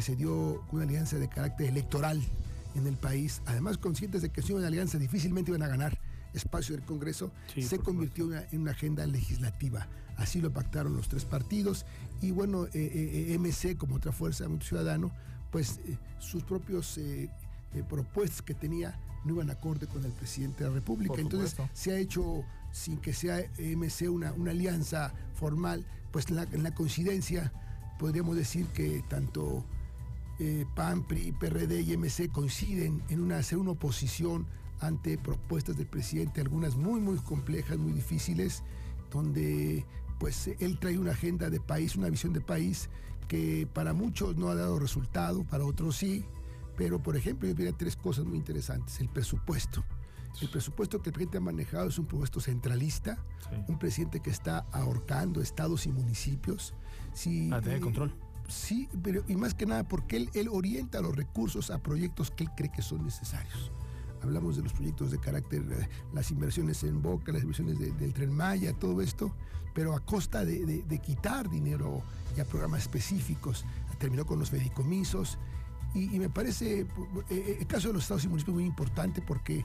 que se dio una alianza de carácter electoral en el país, además conscientes de que si una alianza difícilmente iban a ganar espacio del Congreso, se convirtió en una agenda legislativa. Así lo pactaron los tres partidos y bueno, eh, eh, eh MC como otra fuerza de ciudadano, pues eh, sus propios propuestas que tenía no iban acorde con el presidente de la República. Entonces se ha hecho, sin que sea MC una, una alianza formal, pues en la, en la coincidencia podríamos decir que tanto PAN, PRI, PRD y MC coinciden en una, hacer una oposición ante propuestas del presidente, algunas muy, muy complejas, muy difíciles, donde pues él trae una agenda de país, una visión de país que para muchos no ha dado resultado, para otros sí, pero por ejemplo yo diría tres cosas muy interesantes. El presupuesto. El presupuesto que el presidente ha manejado es un presupuesto centralista, un presidente que está ahorcando estados y municipios. Sí, a tener control. Sí, pero y más que nada porque él, orienta los recursos a proyectos que él cree que son necesarios hablamos de los proyectos de carácter, eh, las inversiones en Boca, las inversiones del tren Maya, todo esto, pero a costa de, quitar dinero y a programas específicos. Terminó con los fedicomisos y, me parece eh, eh, el caso de los estados y municipios muy importante porque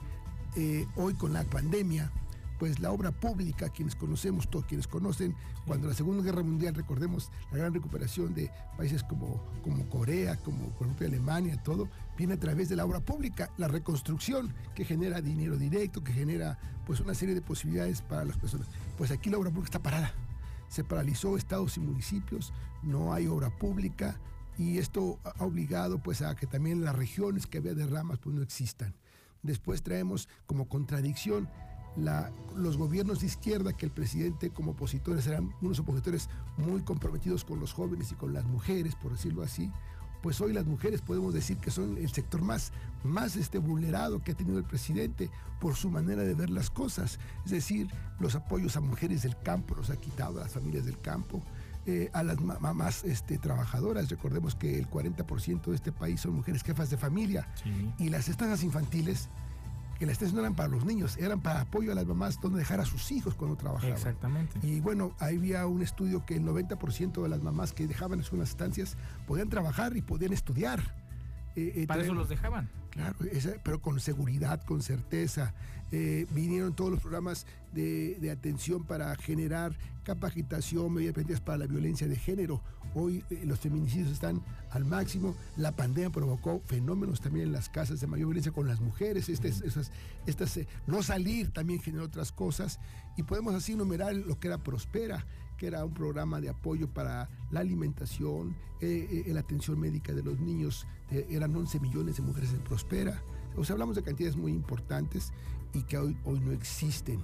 hoy con la pandemia, pues la obra pública, quienes conocemos, todos quienes conocen, cuando la Segunda Guerra Mundial, recordemos la gran recuperación de países como, como Corea, como ejemplo Alemania, todo, viene a través de la obra pública, la reconstrucción que genera dinero directo, que genera pues una serie de posibilidades para las personas. Pues aquí la obra pública está parada. Se paralizó estados y municipios, no hay obra pública y esto ha obligado pues a que también las regiones que había derramas pues no existan. Después traemos como contradicción los gobiernos de izquierda, que el presidente como opositores eran unos opositores muy comprometidos con los jóvenes y con las mujeres, por decirlo así, pues hoy las mujeres podemos decir que son el sector más, más este, vulnerado que ha tenido el presidente por su manera de ver las cosas. Es decir, los apoyos a mujeres del campo los ha quitado a las familias del campo. Eh, a las mamás este, trabajadoras. Recordemos que el 40% de este país son mujeres jefas de familia. Y las estancias infantiles que las tesis no eran para los niños, eran para apoyo a las mamás donde dejar a sus hijos cuando trabajaban. Exactamente. Y bueno, había un estudio que el 90% de las mamás que dejaban en sus estancias podían trabajar y podían estudiar. Eh, eh, para eso los dejaban. Claro, pero con seguridad, con certeza. Eh, vinieron todos los programas de, atención para generar capacitación, medidas para la violencia de género. Hoy eh, los feminicidios están al máximo. La pandemia provocó fenómenos también en las casas de mayor violencia con las mujeres. Este, esas, estas, eh, no salir también generó otras cosas. Y podemos así enumerar lo que era Prospera, que era un programa de apoyo para la alimentación, la atención médica de los niños. eran 11 millones de mujeres en Prospera. O sea, hablamos de cantidades muy importantes y que hoy, hoy no existen.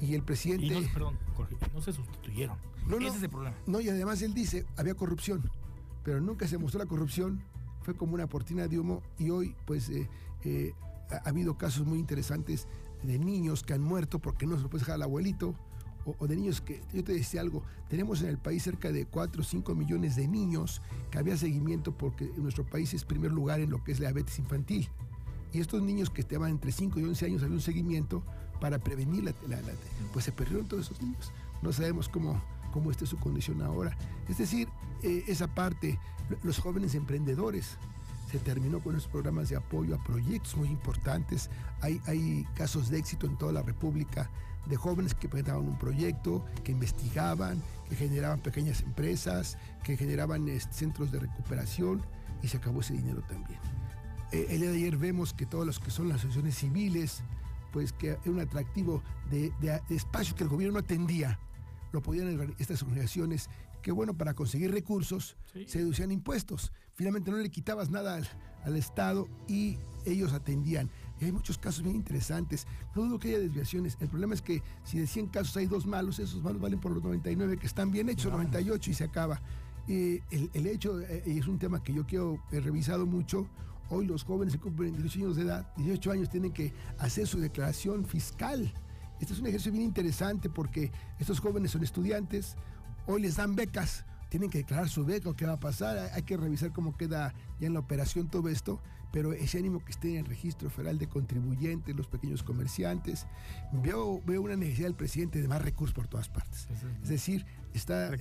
Y el presidente... no, perdón, no se sustituyeron. No, Ese es el problema. No, y además él dice, había corrupción, pero nunca se mostró la corrupción. Fue como una cortina de humo y hoy pues eh, eh, ha habido casos muy interesantes de niños que han muerto porque no se lo puede dejar al abuelito, o, de niños que, yo te decía algo, tenemos en el país cerca de 4 o 5 millones de niños que había seguimiento porque en nuestro país es primer lugar en lo que es la diabetes infantil. Y estos niños que estaban entre 5 y 11 años había un seguimiento para prevenir la, pues se perdieron todos esos niños. No sabemos cómo, cómo está su condición ahora. Es decir, eh, esa parte, los jóvenes emprendedores, se terminó con los programas de apoyo a proyectos muy importantes. Hay, hay casos de éxito en toda la República de jóvenes que presentaban un proyecto, que investigaban, que generaban pequeñas empresas, que generaban este, centros de recuperación y se acabó ese dinero también. Eh, el día de ayer vemos que todos los que son las asociaciones civiles, pues que era un atractivo de, de, espacios que el gobierno no atendía, lo podían estas organizaciones que bueno, para conseguir recursos se deducían impuestos. Finalmente no le quitabas nada al, Estado y ellos atendían. Y hay muchos casos bien interesantes. No dudo que haya desviaciones. El problema es que si de 100 casos hay dos malos, esos malos valen por los 99 que están bien hechos, 98 y se acaba. el, el, hecho, eh, y es un tema que yo quiero, he revisado mucho, hoy los jóvenes que cumplen 18 años de edad, 18 años tienen que hacer su declaración fiscal. Este es un ejercicio bien interesante porque estos jóvenes son estudiantes, hoy les dan becas, tienen que declarar su beca, qué va a pasar, hay que revisar cómo queda ya en la operación todo esto, pero ese ánimo que esté en el registro federal de contribuyentes, los pequeños comerciantes, veo, veo una necesidad del presidente de más recursos por todas partes. Es, decir, está, eh,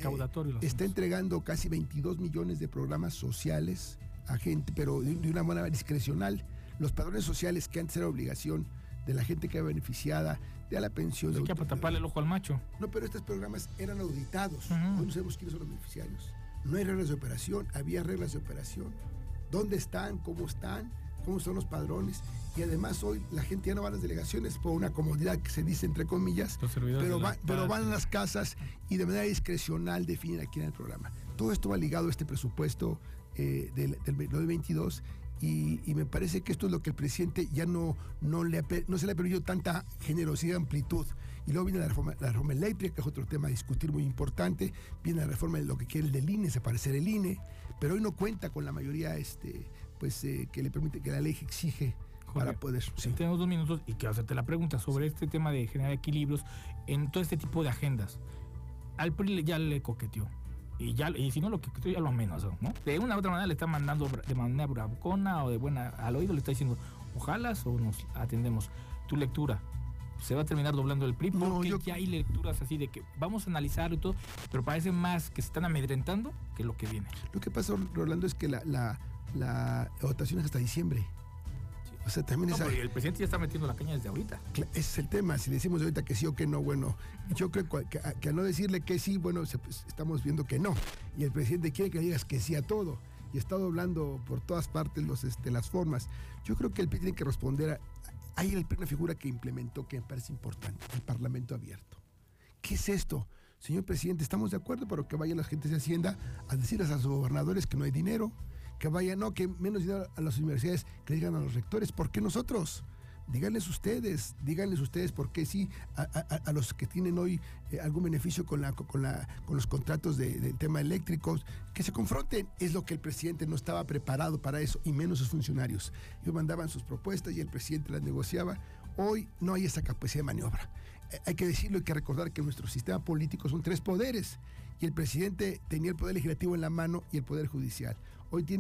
está entregando casi 22 millones de programas sociales a gente, pero de, una manera discrecional. Los padrones sociales que antes era obligación de la gente que era beneficiada, de la pensión. Hay que taparle el ojo al macho. No, pero estos programas eran auditados. no sabemos quiénes son los beneficiarios. No hay reglas de operación, había reglas de operación. ¿Dónde están? ¿Cómo están? ¿Cómo son los padrones? Y además hoy la gente ya no va a las delegaciones por una comodidad que se dice entre comillas, pero, pero van a las casas y de manera discrecional definen aquí en el programa. Todo esto va ligado a este presupuesto eh, del, del 2022 y, me parece que esto es lo que el presidente ya no, no, le no se le ha permitido tanta generosidad y amplitud. Y luego viene la reforma, la reforma eléctrica, que es otro tema a discutir muy importante. Viene la reforma de lo que quiere el del INE, se parece el INE, pero hoy no cuenta con la mayoría este, pues, eh, que le permite, que la ley exige para poder. Sí. Tenemos dos minutos y quiero hacerte la pregunta sobre este tema de generar equilibrios en todo este tipo de agendas. Al PRI ya le coqueteó y ya y si no lo que ya lo menos, ¿no? De una u otra manera le está mandando de manera bravucona o de buena al oído le está diciendo, ojalá o nos atendemos. Tu lectura, se va a terminar doblando el PRI porque ya hay lecturas así de que vamos a analizar y todo, pero parece más que se están amedrentando que lo que viene. Lo que pasa, Rolando, es que la, la, la votación es hasta diciembre. O sea, también no, El presidente ya está metiendo la caña desde ahorita. Ese es el tema. Si decimos ahorita que sí o que no, bueno, yo creo que, que, al no decirle que sí, bueno, pues, estamos viendo que no. Y el presidente quiere que digas que sí a todo. Y está doblando por todas partes los, este, las formas. Yo creo que el tiene que responder a. Hay una figura que implementó que me parece importante: el Parlamento abierto. ¿Qué es esto? Señor presidente, estamos de acuerdo, pero que vayan las gentes de Hacienda a decirles a sus gobernadores que no hay dinero, que vayan, no, que menos dinero a las universidades, que digan a los rectores, ¿por qué nosotros? Díganles ustedes, díganles ustedes por qué sí a, los que tienen hoy eh, algún beneficio con, la, con, la, con los contratos del de tema eléctricos, que se confronten. Es lo que el presidente no estaba preparado para eso, y menos sus funcionarios. Ellos mandaban sus propuestas y el presidente las negociaba. Hoy no hay esa capacidad de maniobra. Eh, hay que decirlo, hay que recordar que nuestro sistema político son tres poderes y el presidente tenía el poder legislativo en la mano y el poder judicial. Hoy tiene